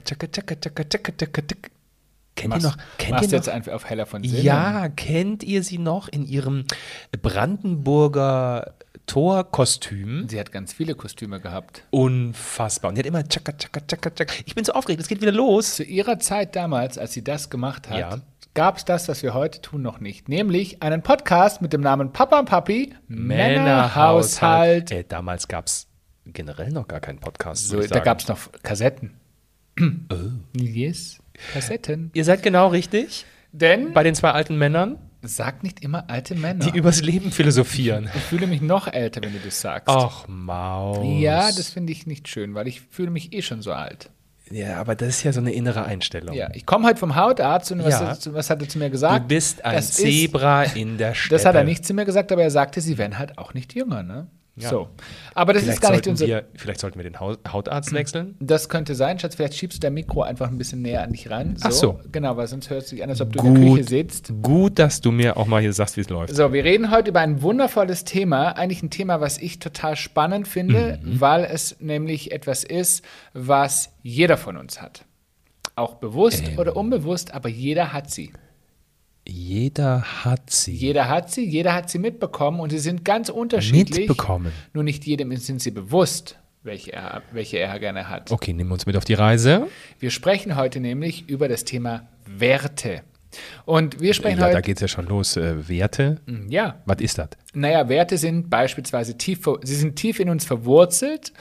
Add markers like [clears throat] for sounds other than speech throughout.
Tschakka, tschakka, tschakka, tschakka, tschakka, tschakka, tschakka. Kennt Machst, ihr noch? Kennt machst ihr jetzt noch? einfach auf heller von Sinnen. Ja, kennt ihr sie noch in ihrem Brandenburger Torkostüm? Sie hat ganz viele Kostüme gehabt. Unfassbar. Und die hat immer tschakka, tschakka, tschakka, tschakka. Ich bin so aufgeregt, es geht wieder los. Zu ihrer Zeit damals, als sie das gemacht hat, Ja. gab es das, was wir heute tun, noch nicht. Nämlich einen Podcast mit dem Namen Papa und Papi, Männerhaushalt. Äh, damals gab es generell noch gar keinen Podcast. So, da gab es noch Kassetten. Oh. Yes, Kassetten. Ihr seid genau richtig Denn, bei den zwei alten Männern, sag nicht immer alte Männer. die übers Leben philosophieren. ich fühle mich noch älter, wenn du das sagst. Ach, Maus. Ja, das finde ich nicht schön, weil ich fühle mich eh schon so alt. Ja, aber das ist ja so eine innere Einstellung. Ja, ich komme heute vom Hautarzt und was, Ja. hat- was hat er zu mir Du gesagt? bist ein Das ist- Zebra in der Steppe. Das hat er nicht zu mir gesagt, aber er sagte, sie werden halt auch nicht jünger, ne? Ja. So. Aber das Vielleicht ist gar nicht unser. wir, vielleicht sollten wir den Haut- Hautarzt wechseln. Das könnte sein, Schatz. Vielleicht schiebst du dein Mikro einfach ein bisschen näher an dich ran. Ach so. Genau, weil sonst hört es sich an, als ob du in der Küche Gut, sitzt. gut, dass du mir auch mal hier sagst, wie es läuft. So, wir reden heute über ein wundervolles Thema. Eigentlich ein Thema, was ich total spannend finde, Mhm. weil es nämlich etwas ist, was jeder von uns hat. Auch bewusst Ähm. oder unbewusst, aber jeder hat sie. Jeder hat sie. Jeder hat sie, jeder hat sie mitbekommen und sie sind ganz unterschiedlich. Mitbekommen. Nur nicht jedem sind sie bewusst, welche er, welche er gerne hat. Okay, nehmen wir uns mit auf die Reise. Wir sprechen heute nämlich über das Thema Werte. Und wir sprechen Ja, da heute. geht es ja schon los. Äh, Werte. Ja, Was ist das? naja, Werte sind beispielsweise tief, sie sind tief in uns verwurzelt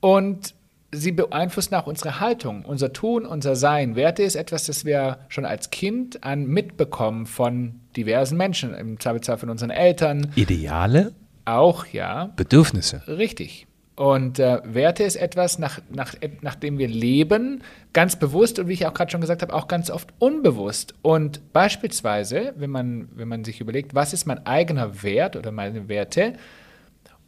und sie beeinflussen auch unsere Haltung, unser Tun, unser Sein. Werte ist etwas, das wir schon als Kind an mitbekommen von diversen Menschen, im Zweifelsfall von unseren Eltern, Ideale, auch, ja. Bedürfnisse. Richtig. Und äh, Werte ist etwas, nach, nach, nach dem wir leben, ganz bewusst und wie ich auch gerade schon gesagt habe, auch ganz oft unbewusst. Und beispielsweise, wenn man, wenn man sich überlegt, was ist mein eigener Wert oder meine Werte,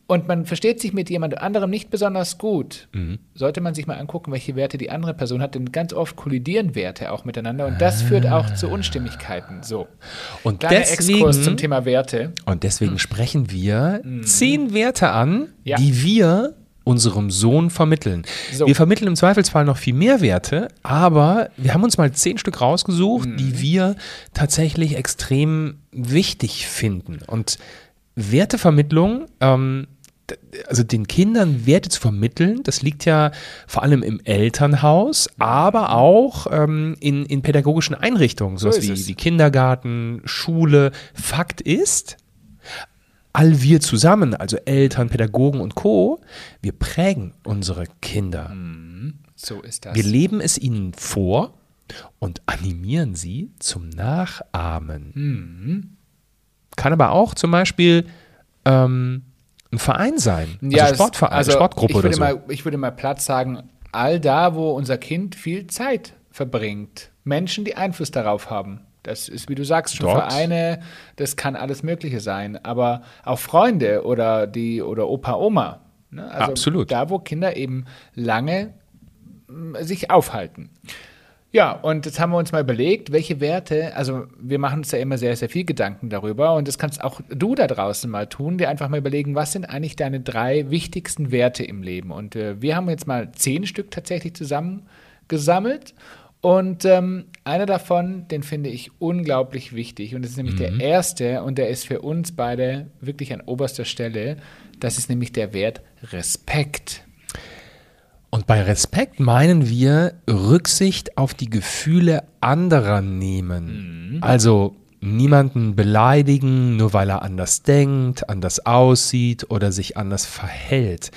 und man versteht sich mit jemand anderem nicht besonders gut, sollte man sich mal angucken, welche Werte die andere Person hat, denn ganz oft kollidieren Werte auch miteinander und das führt auch zu Unstimmigkeiten. So. Und Kleiner deswegen, Exkurs zum Thema Werte. und deswegen sprechen wir zehn Werte an, Mhm. Ja. die wir unserem Sohn vermitteln. So. Wir vermitteln im Zweifelsfall noch viel mehr Werte, aber wir haben uns mal zehn Stück rausgesucht, Mhm. die wir tatsächlich extrem wichtig finden. Und Wertevermittlung, ähm, also den Kindern Werte zu vermitteln, das liegt ja vor allem im Elternhaus, aber auch ähm, in, in pädagogischen Einrichtungen, sowas ist wie, es. wie Kindergarten, Schule. Fakt ist, all wir zusammen, also Eltern, Pädagogen und Co., wir prägen unsere Kinder. So ist das. Wir leben es ihnen vor und animieren sie zum Nachahmen. Mhm. Kann aber auch zum Beispiel ähm, ein Verein sein, also es- Sportverein, also Sportgruppe ich würde oder so. Mal, ich würde mal Platz sagen, all da, wo unser Kind viel Zeit verbringt. Menschen, die Einfluss darauf haben. Das ist, wie du sagst, schon Dort. Vereine, das kann alles Mögliche sein. Aber auch Freunde oder die oder Opa, Oma. Ne? Also Absolut. Da, wo Kinder eben lange mm, sich aufhalten. Ja, und jetzt haben wir uns mal überlegt, welche Werte, also wir machen uns ja immer sehr, sehr viel Gedanken darüber und das kannst auch du da draußen mal tun, dir einfach mal überlegen, was sind eigentlich deine drei wichtigsten Werte im Leben. Und äh, wir haben jetzt mal zehn Stück tatsächlich zusammengesammelt und ähm, einer davon, den finde ich unglaublich wichtig und das ist nämlich der erste und der ist für uns beide wirklich an oberster Stelle. Das ist nämlich der Wert Respekt. Und bei Respekt meinen wir Rücksicht auf die Gefühle anderer nehmen. Also niemanden beleidigen, nur weil er anders denkt, anders aussieht oder sich anders verhält.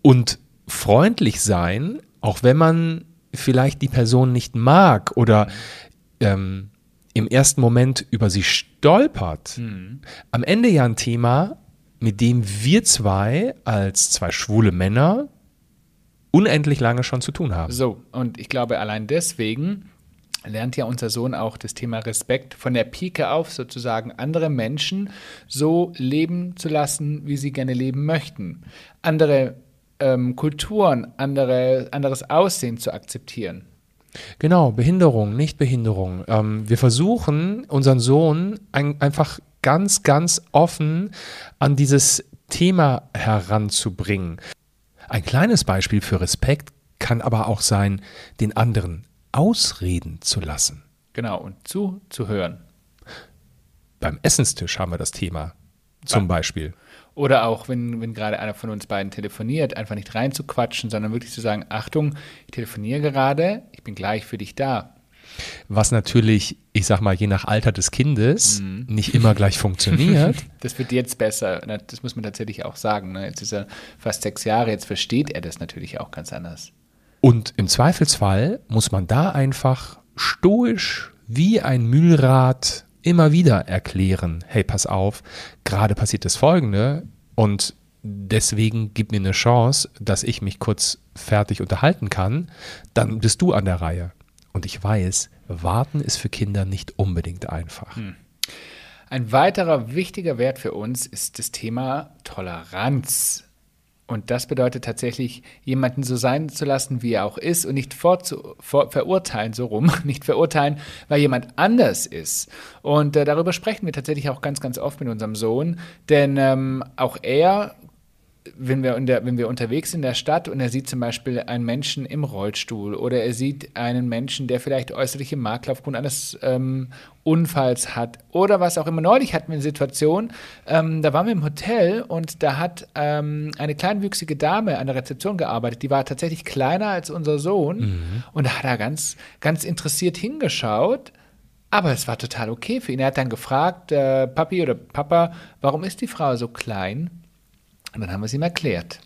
Und freundlich sein, auch wenn man vielleicht die Person nicht mag oder ähm, im ersten Moment über sie stolpert. Am Ende ja ein Thema, mit dem wir zwei als zwei schwule Männer unendlich lange schon zu tun haben. So, und ich glaube, allein deswegen lernt ja unser Sohn auch das Thema Respekt von der Pike auf, sozusagen andere Menschen so leben zu lassen, wie sie gerne leben möchten. Andere ähm, Kulturen, andere, anderes Aussehen zu akzeptieren. Genau, Behinderung, Nichtbehinderung. Ähm, wir versuchen, unseren Sohn ein, einfach ganz, ganz offen an dieses Thema heranzubringen. Ein kleines Beispiel für Respekt kann aber auch sein, den anderen ausreden zu lassen. Genau, und zuzuhören. Beim Essenstisch haben wir das Thema zum. Beispiel. Oder auch, wenn, wenn gerade einer von uns beiden telefoniert, einfach nicht reinzuquatschen, sondern wirklich zu sagen, Achtung, ich telefoniere gerade, ich bin gleich für dich da. Was natürlich, ich sag mal, je nach Alter des Kindes nicht immer gleich funktioniert. [laughs] Das wird jetzt besser. Das muss man tatsächlich auch sagen. Ne? Jetzt ist er fast sechs Jahre, jetzt versteht er das natürlich auch ganz anders. Und im Zweifelsfall muss man da einfach stoisch wie ein Mühlrad immer wieder erklären, hey, pass auf, gerade passiert das Folgende und deswegen gib mir eine Chance, dass ich mich kurz fertig unterhalten kann, dann bist du an der Reihe. Und ich weiß, warten ist für Kinder nicht unbedingt einfach. Ein weiterer wichtiger Wert für uns ist das Thema Toleranz. Und das bedeutet tatsächlich, jemanden so sein zu lassen, wie er auch ist und nicht vorzu, vor, verurteilen, so rum, [laughs] nicht verurteilen, weil jemand anders ist. Und äh, darüber sprechen wir tatsächlich auch ganz, ganz oft mit unserem Sohn, denn ähm, auch er wenn wir, der, wenn wir unterwegs sind in der Stadt und er sieht zum Beispiel einen Menschen im Rollstuhl oder er sieht einen Menschen, der vielleicht äußerliche Makel aufgrund eines ähm, Unfalls hat oder was auch immer. Neulich hatten wir eine Situation, ähm, da waren wir im Hotel und da hat ähm, eine kleinwüchsige Dame an der Rezeption gearbeitet, die war tatsächlich kleiner als unser Sohn und da hat er ganz, ganz interessiert hingeschaut. Aber es war total okay für ihn. Er hat dann gefragt, äh, Papi oder Papa, warum ist die Frau so klein? Und dann haben wir es ihm erklärt.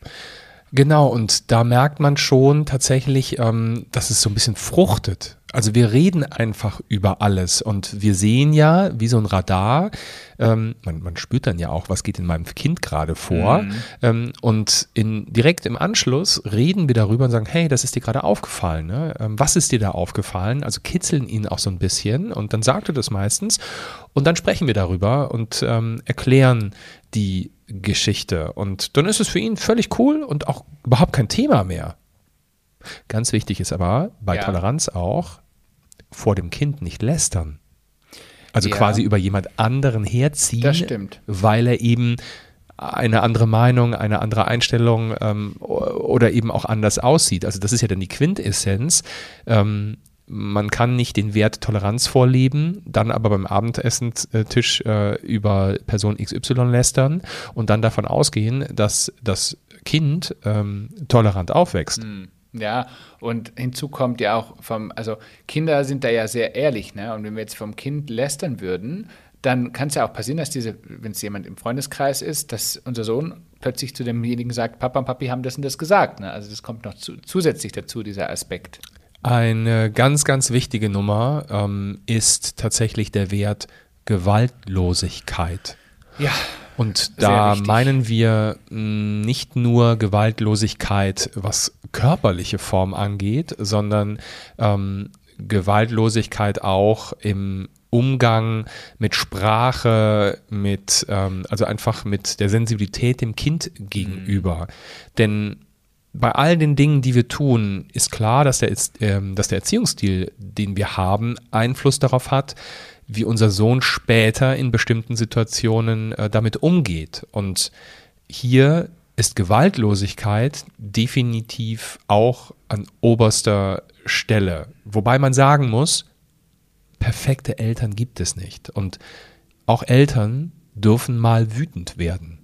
Genau, und da merkt man schon tatsächlich, ähm, dass es so ein bisschen fruchtet. Also wir reden einfach über alles und wir sehen ja, wie so ein Radar, ähm, man, man spürt dann ja auch, was geht in meinem Kind gerade vor. Ähm, und in, direkt im Anschluss reden wir darüber und sagen, hey, das ist dir gerade aufgefallen. Ne? Ähm, was ist dir da aufgefallen? Also kitzeln ihn auch so ein bisschen und dann sagt er das meistens. Und dann sprechen wir darüber und ähm, erklären die Geschichte. Und dann ist es für ihn völlig cool und auch überhaupt kein Thema mehr. Ganz wichtig ist aber bei Ja. Toleranz auch, vor dem Kind nicht lästern. Also Ja. quasi über jemand anderen herziehen, weil er eben eine andere Meinung, eine andere Einstellung ähm, oder eben auch anders aussieht. Also das ist ja dann die Quintessenz. Ähm, man kann nicht den Wert Toleranz vorleben, dann aber beim Abendessenstisch äh, über Person XY lästern und dann davon ausgehen, dass das Kind ähm, tolerant aufwächst. Ja, und hinzu kommt ja auch vom, also Kinder sind da ja sehr ehrlich, ne? Und wenn wir jetzt vom Kind lästern würden, dann kann es ja auch passieren, dass diese, wenn es jemand im Freundeskreis ist, dass unser Sohn plötzlich zu demjenigen sagt, Papa und Papi haben das und das gesagt. Ne? Also das kommt noch zu, zusätzlich dazu, dieser Aspekt. Eine ganz, ganz wichtige Nummer ähm, ist tatsächlich der Wert Gewaltlosigkeit. Ja, Und da meinen wir mh, nicht nur Gewaltlosigkeit, was körperliche Form angeht, sondern ähm, Gewaltlosigkeit auch im Umgang mit Sprache, mit, ähm, also einfach mit der Sensibilität dem Kind gegenüber. Denn bei all den Dingen, die wir tun, ist klar, dass der, ähm, dass der Erziehungsstil, den wir haben, Einfluss darauf hat, wie unser Sohn später in bestimmten Situationen äh, damit umgeht. Und hier ist Gewaltlosigkeit definitiv auch an oberster Stelle. Wobei man sagen muss, perfekte Eltern gibt es nicht. Und auch Eltern dürfen mal wütend werden.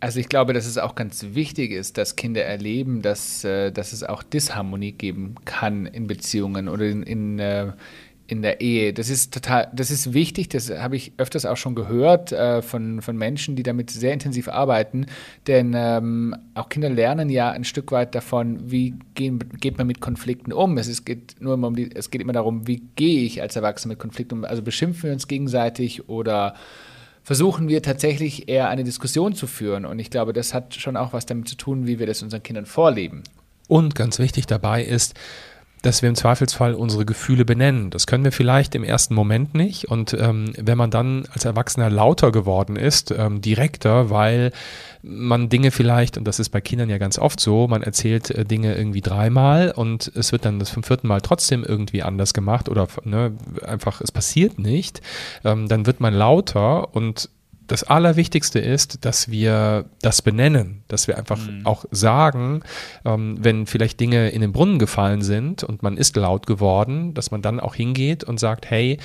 Also ich glaube, dass es auch ganz wichtig ist, dass Kinder erleben, dass, äh, dass es auch Disharmonie geben kann in Beziehungen oder in, in, äh, in der Ehe. Das ist total, das ist wichtig, das habe ich öfters auch schon gehört äh, von, von Menschen, die damit sehr intensiv arbeiten. Denn ähm, auch Kinder lernen ja ein Stück weit davon, wie gehen, geht man mit Konflikten um. Es, ist, geht nur immer um die, es geht immer darum, wie gehe ich als Erwachsener mit Konflikten um. Also beschimpfen wir uns gegenseitig oder versuchen wir tatsächlich eher eine Diskussion zu führen. Und ich glaube, das hat schon auch was damit zu tun, wie wir das unseren Kindern vorleben. Und ganz wichtig dabei ist, dass wir im Zweifelsfall unsere Gefühle benennen. Das können wir vielleicht im ersten Moment nicht. Und ähm, wenn man dann als Erwachsener lauter geworden ist, ähm, direkter, weil man Dinge vielleicht, und das ist bei Kindern ja ganz oft so, man erzählt äh, Dinge irgendwie dreimal und es wird dann das vom vierten Mal trotzdem irgendwie anders gemacht oder ne, einfach, es passiert nicht, ähm, dann wird man lauter und das Allerwichtigste ist, dass wir das benennen, dass wir einfach mhm. auch sagen, ähm, wenn vielleicht Dinge in den Brunnen gefallen sind und man ist laut geworden, dass man dann auch hingeht und sagt, hey,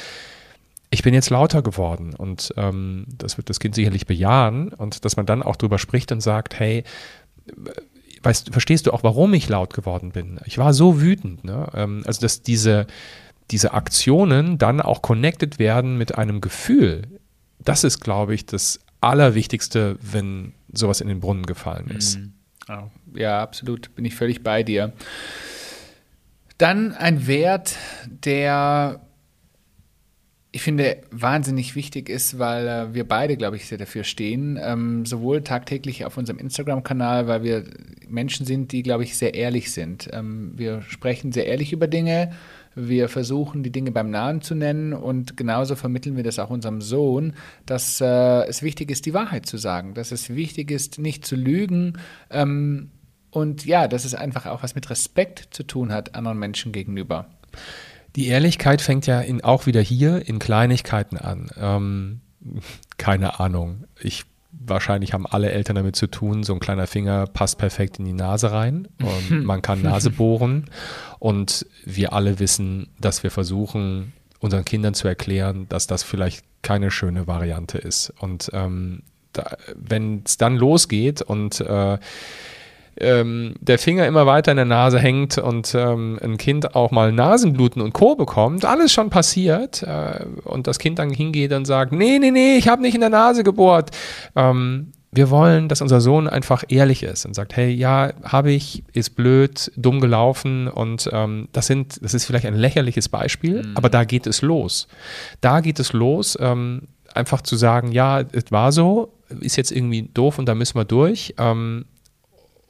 ich bin jetzt lauter geworden und ähm, das wird das Kind sicherlich bejahen und dass man dann auch drüber spricht und sagt, hey, weißt, verstehst du auch, warum ich laut geworden bin? Ich war so wütend. Ne? Ähm, also dass diese, diese Aktionen dann auch connected werden mit einem Gefühl, das ist, glaube ich, das Allerwichtigste, wenn sowas in den Brunnen gefallen ist. Mhm. Ja, absolut, bin ich völlig bei dir. Dann ein Wert, der ich finde, wahnsinnig wichtig ist, weil äh, wir beide, glaube ich, sehr dafür stehen. Ähm, sowohl tagtäglich auf unserem Instagram-Kanal, weil wir Menschen sind, die, glaube ich, sehr ehrlich sind. Ähm, wir sprechen sehr ehrlich über Dinge. Wir versuchen, die Dinge beim Namen zu nennen und genauso vermitteln wir das auch unserem Sohn, dass äh, es wichtig ist, die Wahrheit zu sagen, dass es wichtig ist, nicht zu lügen. Ähm, und ja, dass es einfach auch was mit Respekt zu tun hat anderen Menschen gegenüber. Die Ehrlichkeit fängt ja in, auch wieder hier in Kleinigkeiten an. Ähm, [laughs] keine Ahnung. Ich wahrscheinlich haben alle Eltern damit zu tun, so ein kleiner Finger passt perfekt in die Nase rein und [laughs] man kann Nase bohren und wir alle wissen, dass wir versuchen, unseren Kindern zu erklären, dass das vielleicht keine schöne Variante ist. Und ähm, wenn es dann losgeht und äh, ähm, der Finger immer weiter in der Nase hängt und ähm, ein Kind auch mal Nasenbluten und Co. bekommt, alles schon passiert äh, und das Kind dann hingeht und sagt, nee, nee, nee, ich habe nicht in der Nase gebohrt. Ähm, wir wollen, dass unser Sohn einfach ehrlich ist und sagt, hey, ja, habe ich, ist blöd, dumm gelaufen und ähm, das sind, das ist vielleicht ein lächerliches Beispiel, mhm. aber da geht es los. Da geht es los, ähm, einfach zu sagen, ja, es war so, ist jetzt irgendwie doof und da müssen wir durch. Ähm,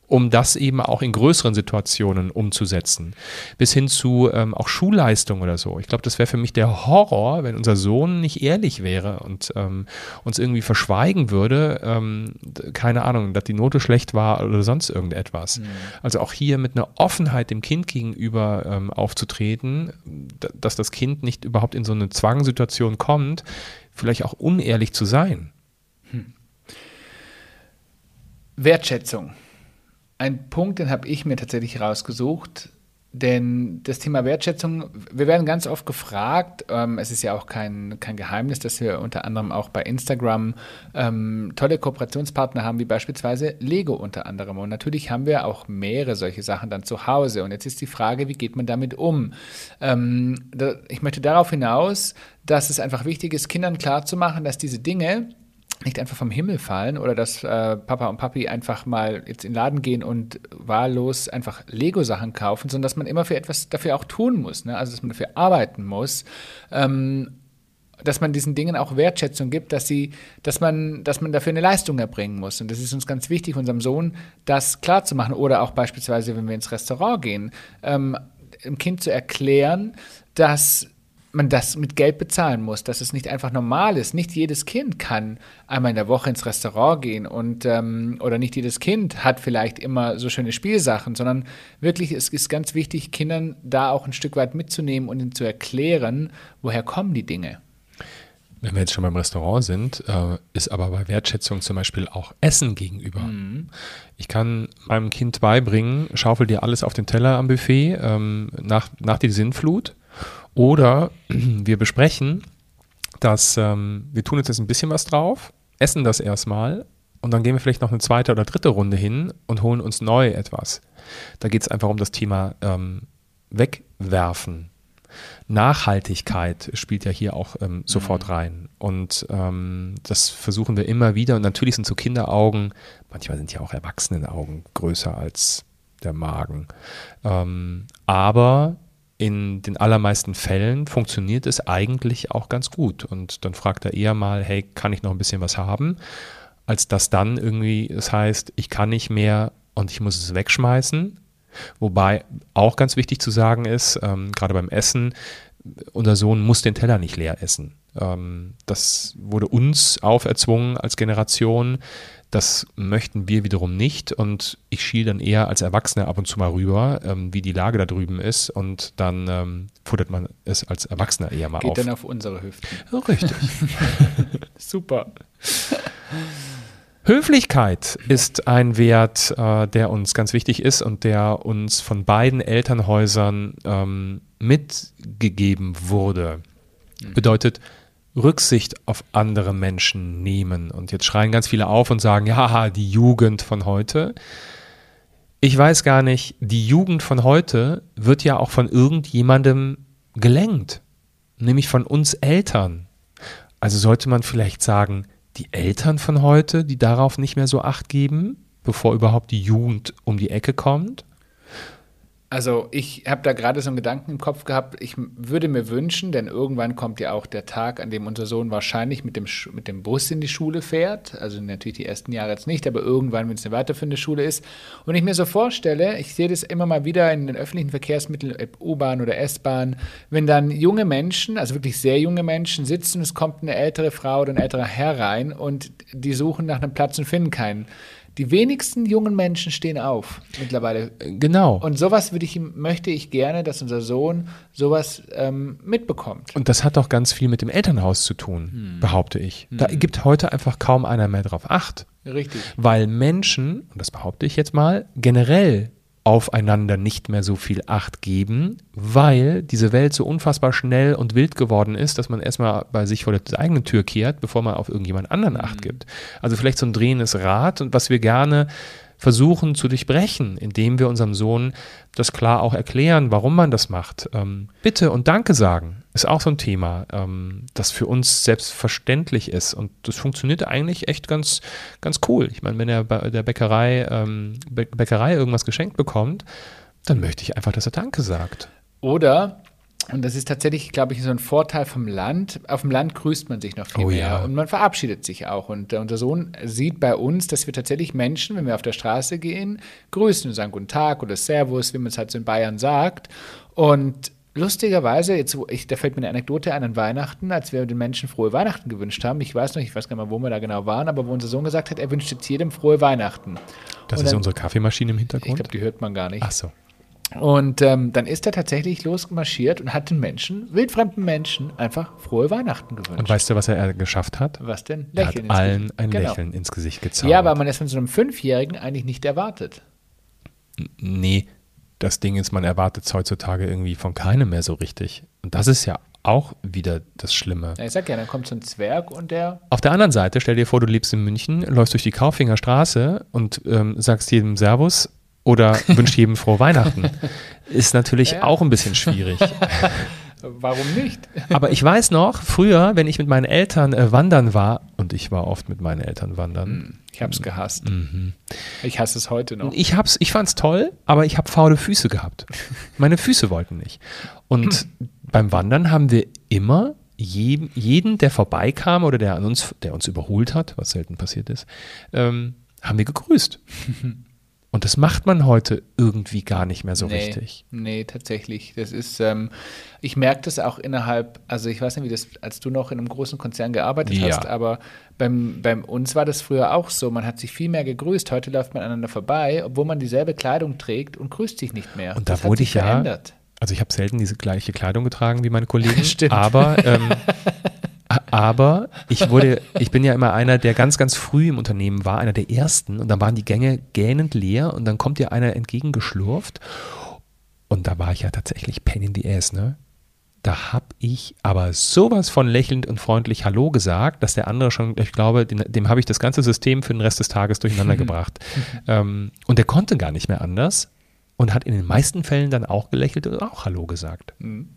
um das eben auch in größeren Situationen umzusetzen. Bis hin zu ähm, auch Schulleistung oder so. Ich glaube, das wäre für mich der Horror, wenn unser Sohn nicht ehrlich wäre und ähm, uns irgendwie verschweigen würde, ähm, keine Ahnung, dass die Note schlecht war oder sonst irgendetwas. Mhm. Also auch hier mit einer Offenheit dem Kind gegenüber ähm, aufzutreten, dass das Kind nicht überhaupt in so eine Zwangssituation kommt, vielleicht auch unehrlich zu sein. Hm. Wertschätzung ein Punkt, den habe ich mir tatsächlich rausgesucht, denn das Thema Wertschätzung, wir werden ganz oft gefragt, ähm, es ist ja auch kein, kein Geheimnis, dass wir unter anderem auch bei Instagram ähm, tolle Kooperationspartner haben, wie beispielsweise Lego unter anderem. Und natürlich haben wir auch mehrere solche Sachen dann zu Hause. Und jetzt ist die Frage, wie geht man damit um? Ähm, da, ich möchte darauf hinaus, dass es einfach wichtig ist, Kindern klarzumachen, dass diese Dinge, nicht einfach vom Himmel fallen oder dass äh, Papa und Papi einfach mal jetzt in den Laden gehen und wahllos einfach Lego-Sachen kaufen, sondern dass man immer für etwas dafür auch tun muss, ne? also dass man dafür arbeiten muss. Ähm, dass man diesen Dingen auch Wertschätzung gibt, dass sie, dass man, dass man dafür eine Leistung erbringen muss. Und das ist uns ganz wichtig, unserem Sohn das klarzumachen. Oder auch beispielsweise, wenn wir ins Restaurant gehen, ähm, dem Kind zu erklären, dass man das mit Geld bezahlen muss, dass es nicht einfach normal ist. Nicht jedes Kind kann einmal in der Woche ins Restaurant gehen und ähm, oder nicht jedes Kind hat vielleicht immer so schöne Spielsachen, sondern wirklich es ist ganz wichtig, Kindern da auch ein Stück weit mitzunehmen und ihnen zu erklären, woher kommen die Dinge. Wenn wir jetzt schon beim Restaurant sind, äh, ist aber bei Wertschätzung zum Beispiel auch Essen gegenüber. Mhm. Ich kann meinem Kind beibringen, schaufel dir alles auf den Teller am Buffet ähm, nach, nach die Sinnflut oder [clears throat] wir besprechen, dass ähm, wir tun jetzt ein bisschen was drauf, essen das erstmal und dann gehen wir vielleicht noch eine zweite oder dritte Runde hin und holen uns neu etwas. Da geht es einfach um das Thema ähm, Wegwerfen. Nachhaltigkeit spielt ja hier auch ähm, sofort mhm. rein. Und ähm, das versuchen wir immer wieder. Und natürlich sind so Kinderaugen, manchmal sind ja auch Erwachsenenaugen größer als der Magen. Ähm, aber in den allermeisten Fällen funktioniert es eigentlich auch ganz gut. Und dann fragt er eher mal, hey, kann ich noch ein bisschen was haben? Als dass dann irgendwie es heißt, ich kann nicht mehr und ich muss es wegschmeißen. Wobei auch ganz wichtig zu sagen ist, ähm, gerade beim Essen, unser Sohn muss den Teller nicht leer essen. Ähm, das wurde uns auferzwungen als Generation. Das möchten wir wiederum nicht und ich schiele dann eher als Erwachsener ab und zu mal rüber, ähm, wie die Lage da drüben ist und dann ähm, futtert man es als Erwachsener eher mal Geht auf. Geht dann auf unsere Hüften. Richtig. [laughs] Super. [laughs] Höflichkeit ist ein Wert, äh, der uns ganz wichtig ist und der uns von beiden Elternhäusern ähm, mitgegeben wurde. Bedeutet Rücksicht auf andere Menschen nehmen. Und jetzt schreien ganz viele auf und sagen, ja, die Jugend von heute. Ich weiß gar nicht, die Jugend von heute wird ja auch von irgendjemandem gelenkt, nämlich von uns Eltern. Also sollte man vielleicht sagen, die Eltern von heute, die darauf nicht mehr so acht geben, bevor überhaupt die Jugend um die Ecke kommt? Also ich habe da gerade so einen Gedanken im Kopf gehabt, ich würde mir wünschen, denn irgendwann kommt ja auch der Tag, an dem unser Sohn wahrscheinlich mit dem, mit dem Bus in die Schule fährt. Also natürlich die ersten Jahre jetzt nicht, aber irgendwann, wenn es eine weiterführende Schule ist. Und ich mir so vorstelle, ich sehe das immer mal wieder in den öffentlichen Verkehrsmitteln, U-Bahn oder S-Bahn, wenn dann junge Menschen, also wirklich sehr junge Menschen sitzen, es kommt eine ältere Frau oder ein älterer Herr rein und die suchen nach einem Platz und finden keinen. Die wenigsten jungen Menschen stehen auf mittlerweile. Genau. Und sowas würde ich, möchte ich gerne, dass unser Sohn sowas ähm, mitbekommt. Und das hat doch ganz viel mit dem Elternhaus zu tun, hm. behaupte ich. Da hm. gibt heute einfach kaum einer mehr drauf Acht. Richtig. Weil Menschen, und das behaupte ich jetzt mal, generell aufeinander nicht mehr so viel Acht geben, weil diese Welt so unfassbar schnell und wild geworden ist, dass man erstmal bei sich vor der eigenen Tür kehrt, bevor man auf irgendjemand anderen Acht mhm. gibt. Also vielleicht so ein drehendes Rad und was wir gerne versuchen zu durchbrechen, indem wir unserem Sohn das klar auch erklären, warum man das macht. Ähm, bitte und Danke sagen ist auch so ein Thema, ähm, das für uns selbstverständlich ist. Und das funktioniert eigentlich echt ganz, ganz cool. Ich meine, wenn er bei der Bäckerei, ähm, Bäckerei irgendwas geschenkt bekommt, dann möchte ich einfach, dass er Danke sagt. Oder und das ist tatsächlich, glaube ich, so ein Vorteil vom Land. Auf dem Land grüßt man sich noch viel oh, mehr ja. und man verabschiedet sich auch. Und äh, unser Sohn sieht bei uns, dass wir tatsächlich Menschen, wenn wir auf der Straße gehen, grüßen und sagen Guten Tag oder Servus, wie man es halt so in Bayern sagt. Und lustigerweise, jetzt, ich, da fällt mir eine Anekdote an an Weihnachten, als wir den Menschen frohe Weihnachten gewünscht haben. Ich weiß noch, ich weiß gar nicht mal, wo wir da genau waren, aber wo unser Sohn gesagt hat, er wünscht jetzt jedem frohe Weihnachten. Das und ist dann, unsere Kaffeemaschine im Hintergrund? Ich glaube, die hört man gar nicht. Ach so. Und ähm, dann ist er tatsächlich losmarschiert und hat den Menschen, wildfremden Menschen, einfach frohe Weihnachten gewünscht. Und weißt du, was er geschafft hat? Was denn? Lächeln er hat allen ein genau. Lächeln ins Gesicht gezaubert. Ja, aber man das von so einem Fünfjährigen eigentlich nicht erwartet. Nee, das Ding ist, man erwartet es heutzutage irgendwie von keinem mehr so richtig. Und das ist ja auch wieder das Schlimme. Ja, ich sag ja, dann kommt so ein Zwerg und der. Auf der anderen Seite, stell dir vor, du lebst in München, läufst durch die Kaufinger Straße und ähm, sagst jedem Servus oder wünscht jedem frohe Weihnachten. [laughs] Ist natürlich ja. auch ein bisschen schwierig. [laughs] Warum nicht? Aber ich weiß noch, früher, wenn ich mit meinen Eltern äh, wandern war, und ich war oft mit meinen Eltern wandern. Hm, ich habe es gehasst. Mhm. Ich hasse es heute noch. Ich, ich fand es toll, aber ich habe faule Füße gehabt. Meine Füße wollten nicht. Und [laughs] beim Wandern haben wir immer jeden, jeden, der vorbeikam oder der, an uns, der uns überholt hat, was selten passiert ist, ähm, haben wir gegrüßt. Und das macht man heute irgendwie gar nicht mehr so nee, richtig. Nee, tatsächlich. Das ist, ähm, ich merke das auch innerhalb, also ich weiß nicht, wie das, als du noch in einem großen Konzern gearbeitet ja. hast, aber beim, beim uns war das früher auch so. Man hat sich viel mehr gegrüßt. Heute läuft man aneinander vorbei, obwohl man dieselbe Kleidung trägt und grüßt sich nicht mehr. Und da das wurde ich ja. Verändert. Also ich habe selten diese gleiche Kleidung getragen wie meine Kollegen. [laughs] Stimmt. Aber ähm, [laughs] Aber ich wurde, ich bin ja immer einer, der ganz, ganz früh im Unternehmen war, einer der ersten. Und dann waren die Gänge gähnend leer und dann kommt dir einer entgegengeschlurft. Und da war ich ja tatsächlich Pen in the Ass, ne? Da habe ich aber sowas von lächelnd und freundlich Hallo gesagt, dass der andere schon, ich glaube, dem, dem habe ich das ganze System für den Rest des Tages durcheinander [laughs] gebracht. ähm, und der konnte gar nicht mehr anders und hat in den meisten Fällen dann auch gelächelt und auch Hallo gesagt. Mhm.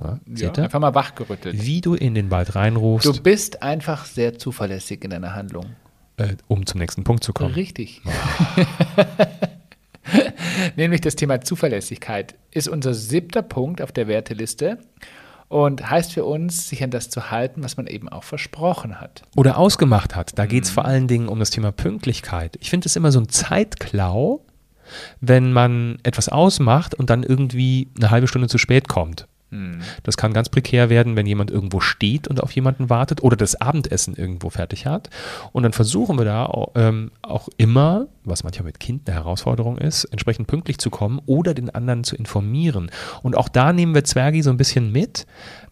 Ja, ja, einfach mal wachgerüttelt. Wie du in den Wald reinrufst. Du bist einfach sehr zuverlässig in deiner Handlung. Äh, um zum nächsten Punkt zu kommen. Richtig. [laughs] Nämlich das Thema Zuverlässigkeit ist unser siebter Punkt auf der Werteliste und heißt für uns, sich an das zu halten, was man eben auch versprochen hat. Oder ausgemacht hat. Da geht es mhm. vor allen Dingen um das Thema Pünktlichkeit. Ich finde es immer so ein Zeitklau, wenn man etwas ausmacht und dann irgendwie eine halbe Stunde zu spät kommt. Hm. Das kann ganz prekär werden, wenn jemand irgendwo steht und auf jemanden wartet oder das Abendessen irgendwo fertig hat. Und dann versuchen wir da ähm, auch immer, was manchmal mit Kind eine Herausforderung ist, entsprechend pünktlich zu kommen oder den anderen zu informieren. Und auch da nehmen wir Zwergi so ein bisschen mit,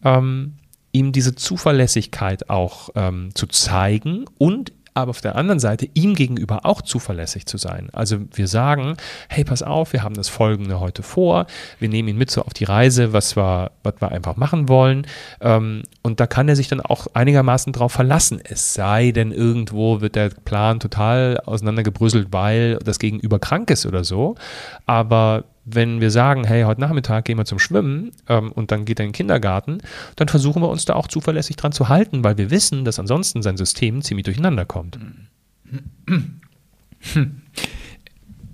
ähm, ihm diese Zuverlässigkeit auch ähm, zu zeigen und aber auf der anderen Seite ihm gegenüber auch zuverlässig zu sein. Also wir sagen, hey, pass auf, wir haben das Folgende heute vor, wir nehmen ihn mit so auf die Reise, was wir, was wir einfach machen wollen. Ähm, und da kann er sich dann auch einigermaßen drauf verlassen. Es sei denn, irgendwo wird der Plan total auseinandergebröselt, weil das Gegenüber krank ist oder so. Aber wenn wir sagen, hey, heute Nachmittag gehen wir zum Schwimmen ähm, und dann geht er in den Kindergarten, dann versuchen wir uns da auch zuverlässig dran zu halten, weil wir wissen, dass ansonsten sein System ziemlich durcheinander kommt.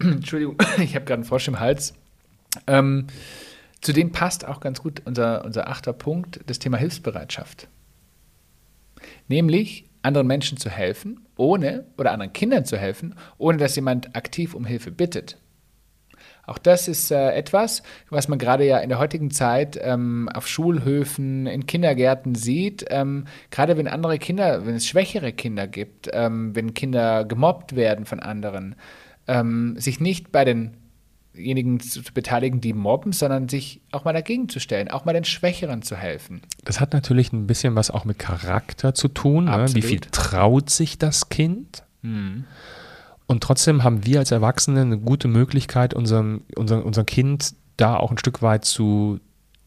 Entschuldigung, [laughs] ich habe gerade einen Frosch im Hals. Ähm, zudem passt auch ganz gut unser, unser achter Punkt, das Thema Hilfsbereitschaft. Nämlich anderen Menschen zu helfen, ohne, oder anderen Kindern zu helfen, ohne dass jemand aktiv um Hilfe bittet. Auch das ist äh, etwas, was man gerade ja in der heutigen Zeit ähm, auf Schulhöfen, in Kindergärten sieht. Ähm, gerade wenn andere Kinder, wenn es schwächere Kinder gibt, ähm, wenn Kinder gemobbt werden von anderen, ähm, sich nicht bei denjenigen zu beteiligen, die mobben, sondern sich auch mal dagegen zu stellen, auch mal den Schwächeren zu helfen. Das hat natürlich ein bisschen was auch mit Charakter zu tun. Ne? Wie viel traut sich das Kind? Mhm. Und trotzdem haben wir als Erwachsene eine gute Möglichkeit, unserem, unser, unser Kind da auch ein Stück weit zu,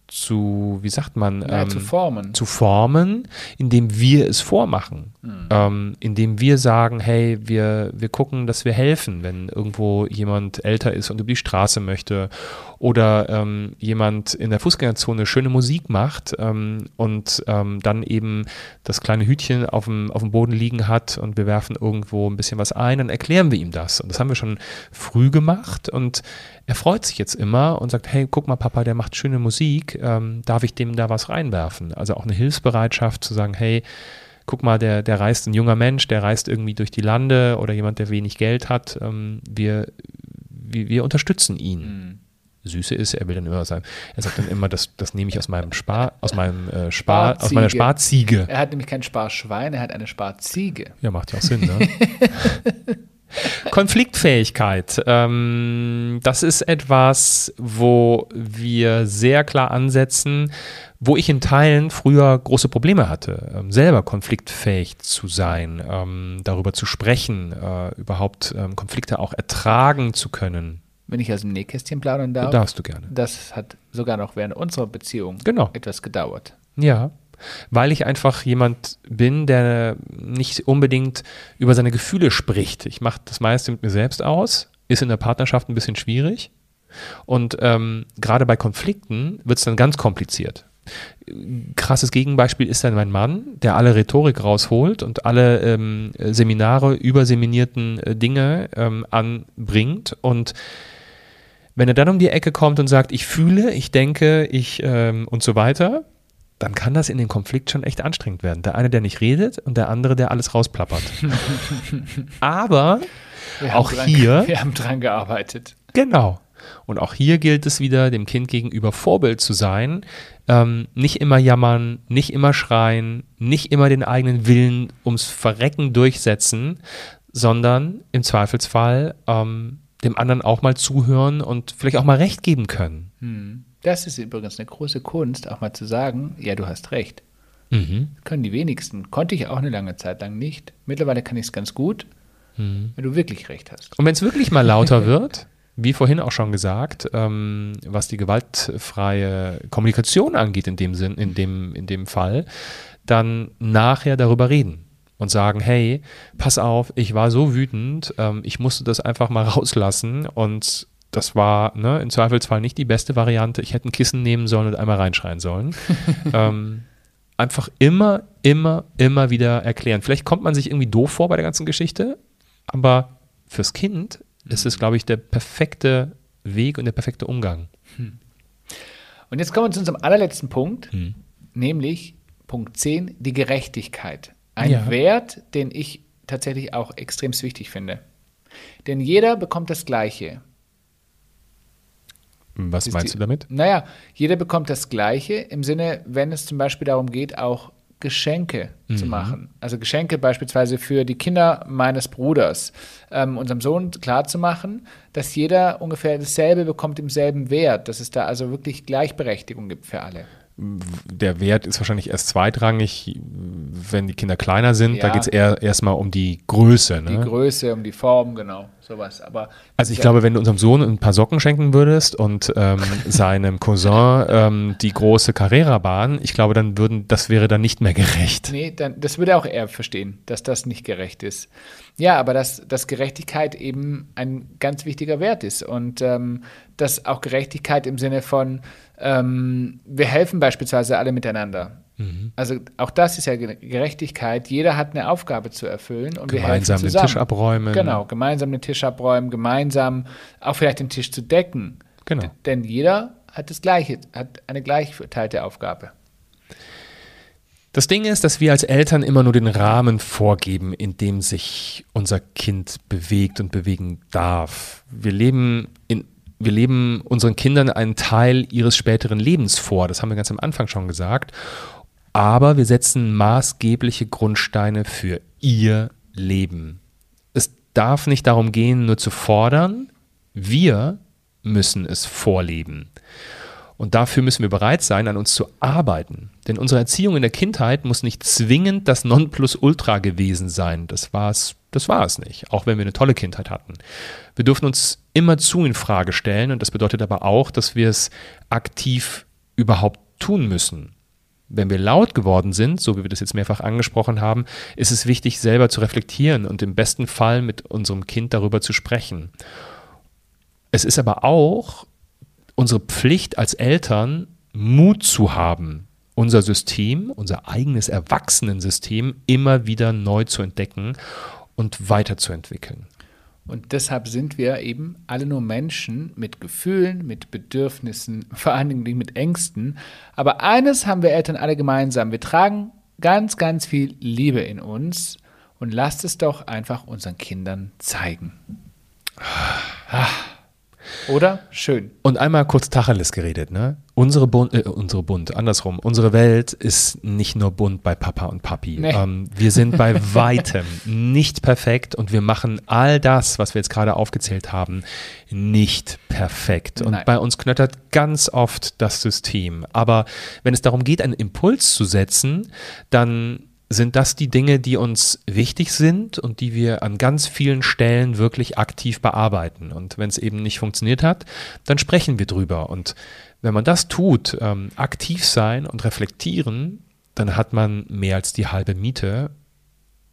zu, wie sagt man, ja, ähm, zu formen. Zu formen, indem wir es vormachen. Mhm. Ähm, indem wir sagen, hey, wir, wir gucken, dass wir helfen, wenn irgendwo jemand älter ist und über die Straße möchte oder ähm, jemand in der Fußgängerzone schöne Musik macht ähm, und ähm, dann eben das kleine Hütchen auf dem, auf dem Boden liegen hat und wir werfen irgendwo ein bisschen was ein, dann erklären wir ihm das. Und das haben wir schon früh gemacht und er freut sich jetzt immer und sagt, hey, guck mal, Papa, der macht schöne Musik, ähm, darf ich dem da was reinwerfen? Also auch eine Hilfsbereitschaft zu sagen, hey, guck mal, der, der reist ein junger Mensch, der reist irgendwie durch die Lande oder jemand, der wenig Geld hat, ähm, wir, wir, wir unterstützen ihn. Mhm. Süße ist, er will dann immer sagen, er sagt dann immer, das, das nehme ich aus meinem Spar, aus meinem äh, Spar, aus meiner Sparziege. Er hat nämlich kein Sparschwein, er hat eine Sparziege. Ja, macht ja auch Sinn, ne? [laughs] Konfliktfähigkeit. Ähm, das ist etwas, wo wir sehr klar ansetzen, wo ich in Teilen früher große Probleme hatte, ähm, selber konfliktfähig zu sein, ähm, darüber zu sprechen, äh, überhaupt ähm, Konflikte auch ertragen zu können. Wenn ich aus dem Nähkästchen plaudern darf. Darfst du gerne. Das hat sogar noch während unserer Beziehung genau. etwas gedauert. Ja, weil ich einfach jemand bin, der nicht unbedingt über seine Gefühle spricht. Ich mache das meiste mit mir selbst aus, ist in der Partnerschaft ein bisschen schwierig. Und ähm, gerade bei Konflikten wird es dann ganz kompliziert. Krasses Gegenbeispiel ist dann mein Mann, der alle Rhetorik rausholt und alle ähm, Seminare, überseminierten äh, Dinge ähm, anbringt und wenn er dann um die Ecke kommt und sagt, ich fühle, ich denke, ich ähm, und so weiter, dann kann das in den Konflikt schon echt anstrengend werden. Der eine, der nicht redet und der andere, der alles rausplappert. [laughs] Aber auch dran, hier. Wir haben dran gearbeitet. Genau. Und auch hier gilt es wieder, dem Kind gegenüber Vorbild zu sein. Ähm, nicht immer jammern, nicht immer schreien, nicht immer den eigenen Willen ums Verrecken durchsetzen, sondern im Zweifelsfall ähm, dem anderen auch mal zuhören und vielleicht auch mal Recht geben können. Hm. Das ist übrigens eine große Kunst, auch mal zu sagen, ja, du hast recht. Mhm. Können die wenigsten. Konnte ich auch eine lange Zeit lang nicht. Mittlerweile kann ich es ganz gut, mhm. wenn du wirklich recht hast. Und wenn es wirklich mal lauter [laughs] wird, wie vorhin auch schon gesagt, ähm, was die gewaltfreie Kommunikation angeht in dem Sinn, in dem, in dem Fall, dann nachher darüber reden und sagen, hey, pass auf, ich war so wütend, ähm, ich musste das einfach mal rauslassen und das war ne, im Zweifelsfall nicht die beste Variante. Ich hätte ein Kissen nehmen sollen und einmal reinschreien sollen. [laughs] ähm, einfach immer, immer, immer wieder erklären. Vielleicht kommt man sich irgendwie doof vor bei der ganzen Geschichte, aber fürs Kind ist es, glaube ich, der perfekte Weg und der perfekte Umgang. Hm. Und jetzt kommen wir zu unserem allerletzten Punkt, hm. nämlich Punkt 10, die Gerechtigkeit. Ein ja. Wert, den ich tatsächlich auch extrem wichtig finde. Denn jeder bekommt das Gleiche. Was meinst die, du damit? Naja, jeder bekommt das Gleiche im Sinne, wenn es zum Beispiel darum geht, auch Geschenke mhm. zu machen. Also Geschenke beispielsweise für die Kinder meines Bruders, ähm, unserem Sohn klar zu machen, dass jeder ungefähr dasselbe bekommt im selben Wert, dass es da also wirklich Gleichberechtigung gibt für alle. Der Wert ist wahrscheinlich erst zweitrangig, wenn die Kinder kleiner sind. Da Ja. geht es eher erstmal um die Größe. Ne? Die Größe, um die Form, genau, sowas. Aber Also ich glaube, wenn du unserem Sohn ein paar Socken schenken würdest und ähm, [laughs] seinem Cousin ähm, die große Carrera-Bahn, ich glaube, dann würden, das wäre dann nicht mehr gerecht. Nee, dann, das würde auch er verstehen, dass das nicht gerecht ist. Ja, aber dass, dass Gerechtigkeit eben ein ganz wichtiger Wert ist und ähm, dass auch Gerechtigkeit im Sinne von, ähm, wir helfen beispielsweise alle miteinander. Mhm. Also auch das ist ja Ge- Gerechtigkeit. Jeder hat eine Aufgabe zu erfüllen und wir Gemeinsam helfen den zusammen. Tisch abräumen. Genau, gemeinsam den Tisch abräumen, gemeinsam auch vielleicht den Tisch zu decken. Genau. D- Denn jeder hat das Gleiche, hat eine gleich verteilte Aufgabe. Das Ding ist, dass wir als Eltern immer nur den Rahmen vorgeben, in dem sich unser Kind bewegt und bewegen darf. Wir leben in wir leben unseren Kindern einen Teil ihres späteren Lebens vor. Das haben wir ganz am Anfang schon gesagt. Aber wir setzen maßgebliche Grundsteine für ihr Leben. Es darf nicht darum gehen, nur zu fordern. Wir müssen es vorleben. Und dafür müssen wir bereit sein, an uns zu arbeiten. Denn unsere Erziehung in der Kindheit muss nicht zwingend das Nonplusultra gewesen sein. Das war es, das war es nicht, auch wenn wir eine tolle Kindheit hatten. Wir dürfen uns immer zu in Frage stellen und das bedeutet aber auch, dass wir es aktiv überhaupt tun müssen. Wenn wir laut geworden sind, so wie wir das jetzt mehrfach angesprochen haben, ist es wichtig, selber zu reflektieren und im besten Fall mit unserem Kind darüber zu sprechen. Es ist aber auch unsere Pflicht als Eltern, Mut zu haben, unser System, unser eigenes Erwachsenensystem immer wieder neu zu entdecken und weiterzuentwickeln. Und deshalb sind wir eben alle nur Menschen mit Gefühlen, mit Bedürfnissen, [laughs] vor allen Dingen mit Ängsten. Aber eines haben wir Eltern alle gemeinsam. Wir tragen ganz, ganz viel Liebe in uns und lasst es doch einfach unseren Kindern zeigen. Ah. Oder? Schön. Und einmal kurz Tacheles geredet, ne? Unsere Bund, äh, unsere Bund, andersrum. Unsere Welt ist nicht nur bunt bei Papa und Papi. Nee. Ähm, wir sind bei [laughs] weitem nicht perfekt und wir machen all das, was wir jetzt gerade aufgezählt haben, nicht perfekt. Und Nein. bei uns knöttert ganz oft das System. Aber wenn es darum geht, einen Impuls zu setzen, dann sind das die Dinge, die uns wichtig sind und die wir an ganz vielen Stellen wirklich aktiv bearbeiten. Und wenn es eben nicht funktioniert hat, dann sprechen wir drüber. Und wenn man das tut, ähm, aktiv sein und reflektieren, dann hat man mehr als die halbe Miete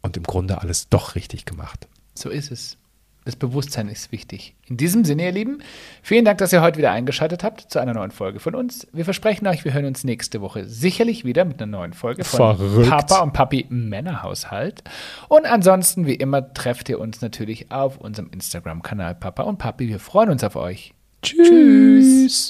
und im Grunde alles doch richtig gemacht. So ist es. Das Bewusstsein ist wichtig. In diesem Sinne, ihr Lieben, vielen Dank, dass ihr heute wieder eingeschaltet habt zu einer neuen Folge von uns. Wir versprechen euch, wir hören uns nächste Woche sicherlich wieder mit einer neuen Folge von Verrückt. Papa und Papi Männerhaushalt. Und ansonsten, wie immer, trefft ihr uns natürlich auf unserem Instagram-Kanal Papa und Papi. Wir freuen uns auf euch. Tschüss.